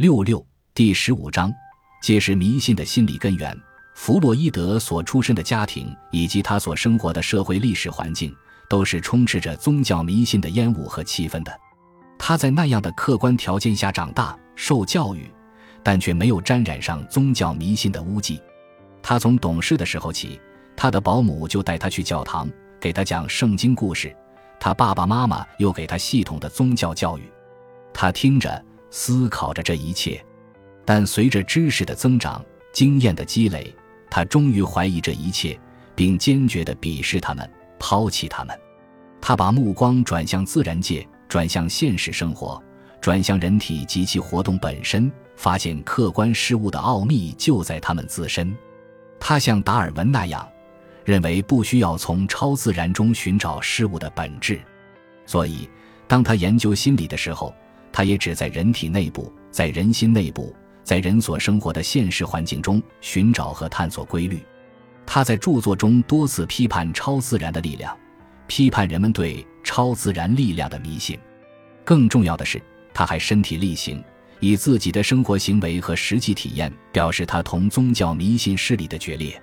六六第十五章，揭示迷信的心理根源。弗洛伊德所出身的家庭以及他所生活的社会历史环境，都是充斥着宗教迷信的烟雾和气氛的。他在那样的客观条件下长大、受教育，但却没有沾染上宗教迷信的污迹。他从懂事的时候起，他的保姆就带他去教堂，给他讲圣经故事；他爸爸妈妈又给他系统的宗教教育。他听着。思考着这一切，但随着知识的增长、经验的积累，他终于怀疑这一切，并坚决地鄙视他们、抛弃他们。他把目光转向自然界，转向现实生活，转向人体及其活动本身，发现客观事物的奥秘就在他们自身。他像达尔文那样，认为不需要从超自然中寻找事物的本质。所以，当他研究心理的时候，他也只在人体内部，在人心内部，在人所生活的现实环境中寻找和探索规律。他在著作中多次批判超自然的力量，批判人们对超自然力量的迷信。更重要的是，他还身体力行，以自己的生活行为和实际体验表示他同宗教迷信势力的决裂。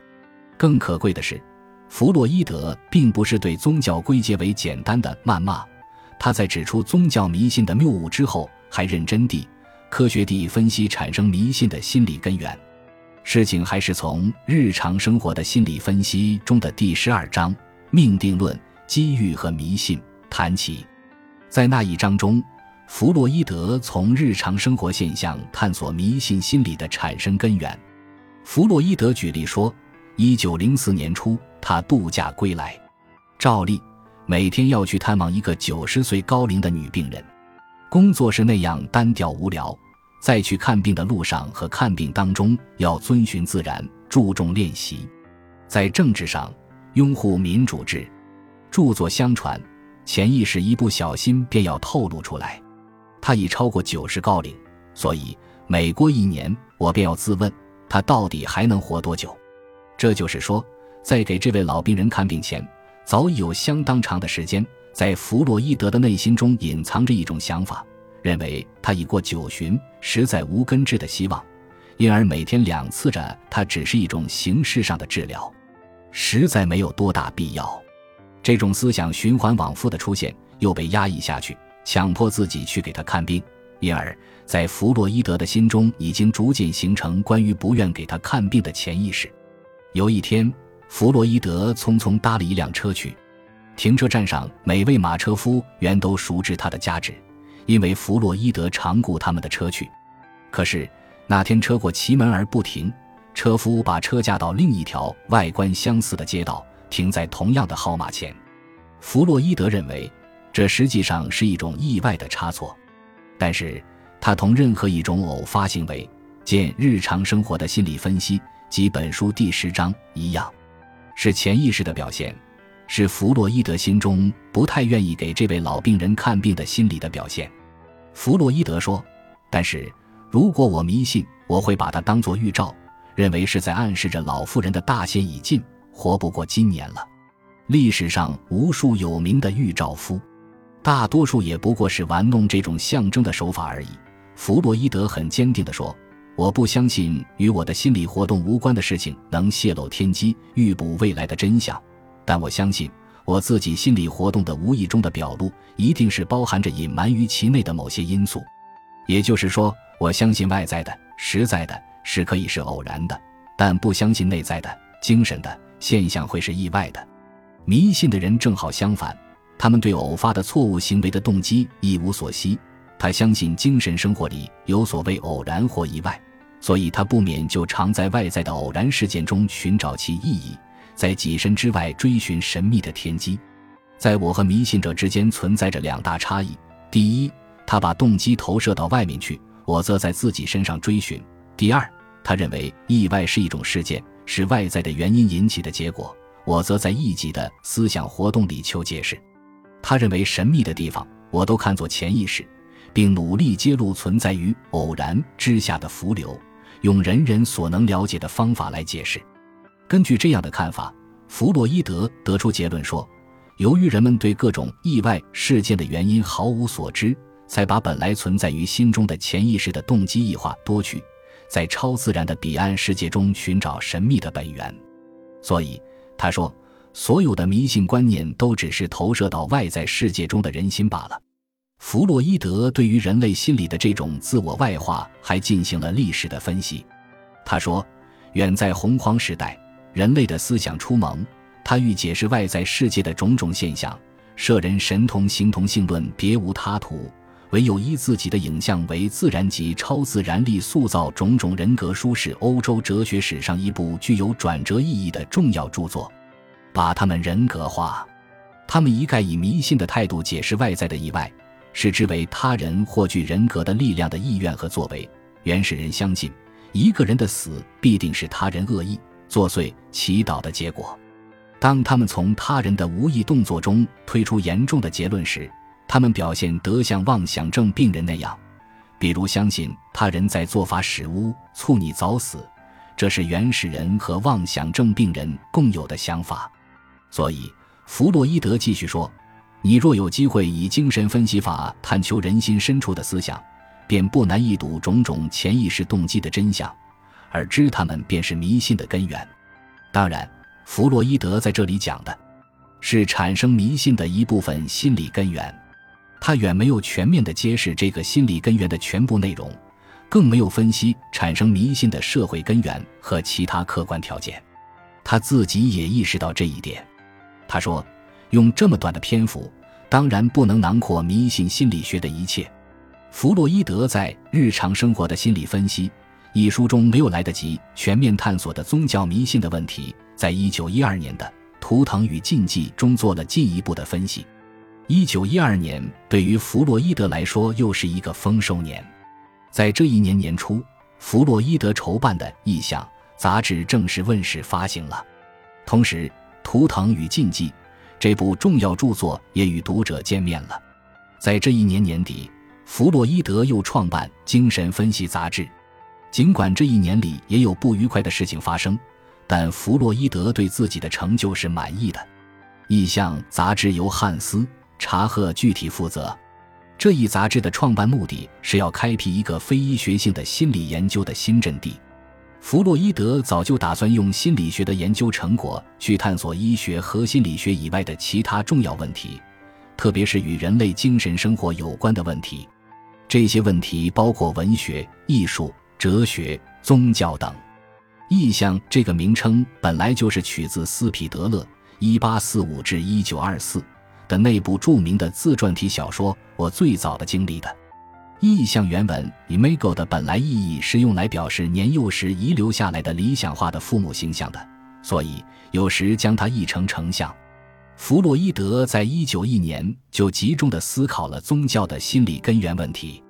更可贵的是，弗洛伊德并不是对宗教归结为简单的谩骂。他在指出宗教迷信的谬误之后，还认真地、科学地分析产生迷信的心理根源。事情还是从日常生活的心理分析中的第十二章“命定论、机遇和迷信”谈起。在那一章中，弗洛伊德从日常生活现象探索迷信心理的产生根源。弗洛伊德举例说，一九零四年初，他度假归来，照例。每天要去探望一个九十岁高龄的女病人，工作是那样单调无聊。在去看病的路上和看病当中，要遵循自然，注重练习。在政治上，拥护民主制。著作相传，潜意识一不小心便要透露出来。他已超过九十高龄，所以每过一年，我便要自问，他到底还能活多久？这就是说，在给这位老病人看病前。早已有相当长的时间，在弗洛伊德的内心中隐藏着一种想法，认为他已过九旬，实在无根治的希望，因而每天两次着他只是一种形式上的治疗，实在没有多大必要。这种思想循环往复的出现，又被压抑下去，强迫自己去给他看病，因而，在弗洛伊德的心中已经逐渐形成关于不愿给他看病的潜意识。有一天。弗洛伊德匆匆搭了一辆车去，停车站上每位马车夫原都熟知他的家址，因为弗洛伊德常雇他们的车去。可是那天车过其门而不停，车夫把车驾到另一条外观相似的街道，停在同样的号码前。弗洛伊德认为这实际上是一种意外的差错，但是他同任何一种偶发行为（见日常生活的心理分析及本书第十章）一样。是潜意识的表现，是弗洛伊德心中不太愿意给这位老病人看病的心理的表现。弗洛伊德说：“但是如果我迷信，我会把它当作预兆，认为是在暗示着老妇人的大限已尽，活不过今年了。历史上无数有名的预兆夫，大多数也不过是玩弄这种象征的手法而已。”弗洛伊德很坚定地说。我不相信与我的心理活动无关的事情能泄露天机、预卜未来的真相，但我相信我自己心理活动的无意中的表露，一定是包含着隐瞒于其内的某些因素。也就是说，我相信外在的、实在的是可以是偶然的，但不相信内在的、精神的现象会是意外的。迷信的人正好相反，他们对偶发的错误行为的动机一无所悉。他相信精神生活里有所谓偶然或意外。所以，他不免就常在外在的偶然事件中寻找其意义，在己身之外追寻神秘的天机。在我和迷信者之间存在着两大差异：第一，他把动机投射到外面去，我则在自己身上追寻；第二，他认为意外是一种事件，是外在的原因引起的结果，我则在异己的思想活动里求解释。他认为神秘的地方，我都看作潜意识，并努力揭露存在于偶然之下的浮流。用人人所能了解的方法来解释。根据这样的看法，弗洛伊德得出结论说：由于人们对各种意外事件的原因毫无所知，才把本来存在于心中的潜意识的动机异化多去，在超自然的彼岸世界中寻找神秘的本源。所以，他说，所有的迷信观念都只是投射到外在世界中的人心罢了。弗洛伊德对于人类心理的这种自我外化还进行了历史的分析。他说，远在洪荒时代，人类的思想初萌，他欲解释外在世界的种种现象。摄人神同形同性论别无他途，唯有依自己的影像为自然及超自然力塑造种种人格书是欧洲哲学史上一部具有转折意义的重要著作，把他们人格化。他们一概以迷信的态度解释外在的意外，视之为他人或具人格的力量的意愿和作为。原始人相信，一个人的死必定是他人恶意作祟、祈祷的结果。当他们从他人的无意动作中推出严重的结论时，他们表现得像妄想症病人那样，比如相信他人在做法使巫促你早死，这是原始人和妄想症病人共有的想法。所以，弗洛伊德继续说：“你若有机会以精神分析法探求人心深处的思想，便不难一睹种种潜意识动机的真相，而知他们便是迷信的根源。”当然。弗洛伊德在这里讲的，是产生迷信的一部分心理根源，他远没有全面的揭示这个心理根源的全部内容，更没有分析产生迷信的社会根源和其他客观条件。他自己也意识到这一点。他说：“用这么短的篇幅，当然不能囊括迷信心理学的一切。”弗洛伊德在《日常生活的心理分析》一书中没有来得及全面探索的宗教迷信的问题。在一九一二年的《图腾与禁忌》中做了进一步的分析。一九一二年对于弗洛伊德来说又是一个丰收年，在这一年年初，弗洛伊德筹办的《意向》杂志正式问世发行了，同时《图腾与禁忌》这部重要著作也与读者见面了。在这一年年底，弗洛伊德又创办《精神分析》杂志。尽管这一年里也有不愉快的事情发生。但弗洛伊德对自己的成就是满意的。意向杂志由汉斯·查赫具体负责。这一杂志的创办目的是要开辟一个非医学性的心理研究的新阵地。弗洛伊德早就打算用心理学的研究成果去探索医学和心理学以外的其他重要问题，特别是与人类精神生活有关的问题。这些问题包括文学、艺术、哲学、宗教等。意象这个名称本来就是取自斯皮德勒（一八四五至一九二四）的那部著名的自传体小说《我最早的经历》的。意象原文 “imago” 的本来意义是用来表示年幼时遗留下来的理想化的父母形象的，所以有时将它译成成像。弗洛伊德在一九一年就集中的思考了宗教的心理根源问题，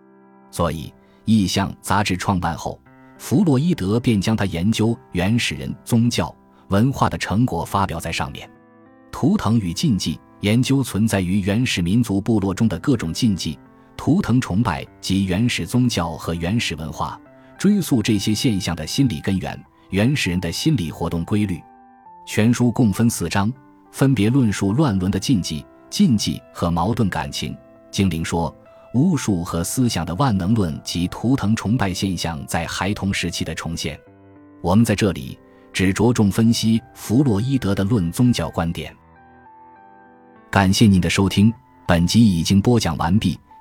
所以《意象》杂志创办后。弗洛伊德便将他研究原始人宗教文化的成果发表在上面，《图腾与禁忌》研究存在于原始民族部落中的各种禁忌、图腾崇拜及原始宗教和原始文化，追溯这些现象的心理根源、原始人的心理活动规律。全书共分四章，分别论述乱伦的禁忌、禁忌和矛盾感情、精灵说。巫术和思想的万能论及图腾崇拜现象在孩童时期的重现。我们在这里只着重分析弗洛伊德的论宗教观点。感谢您的收听，本集已经播讲完毕。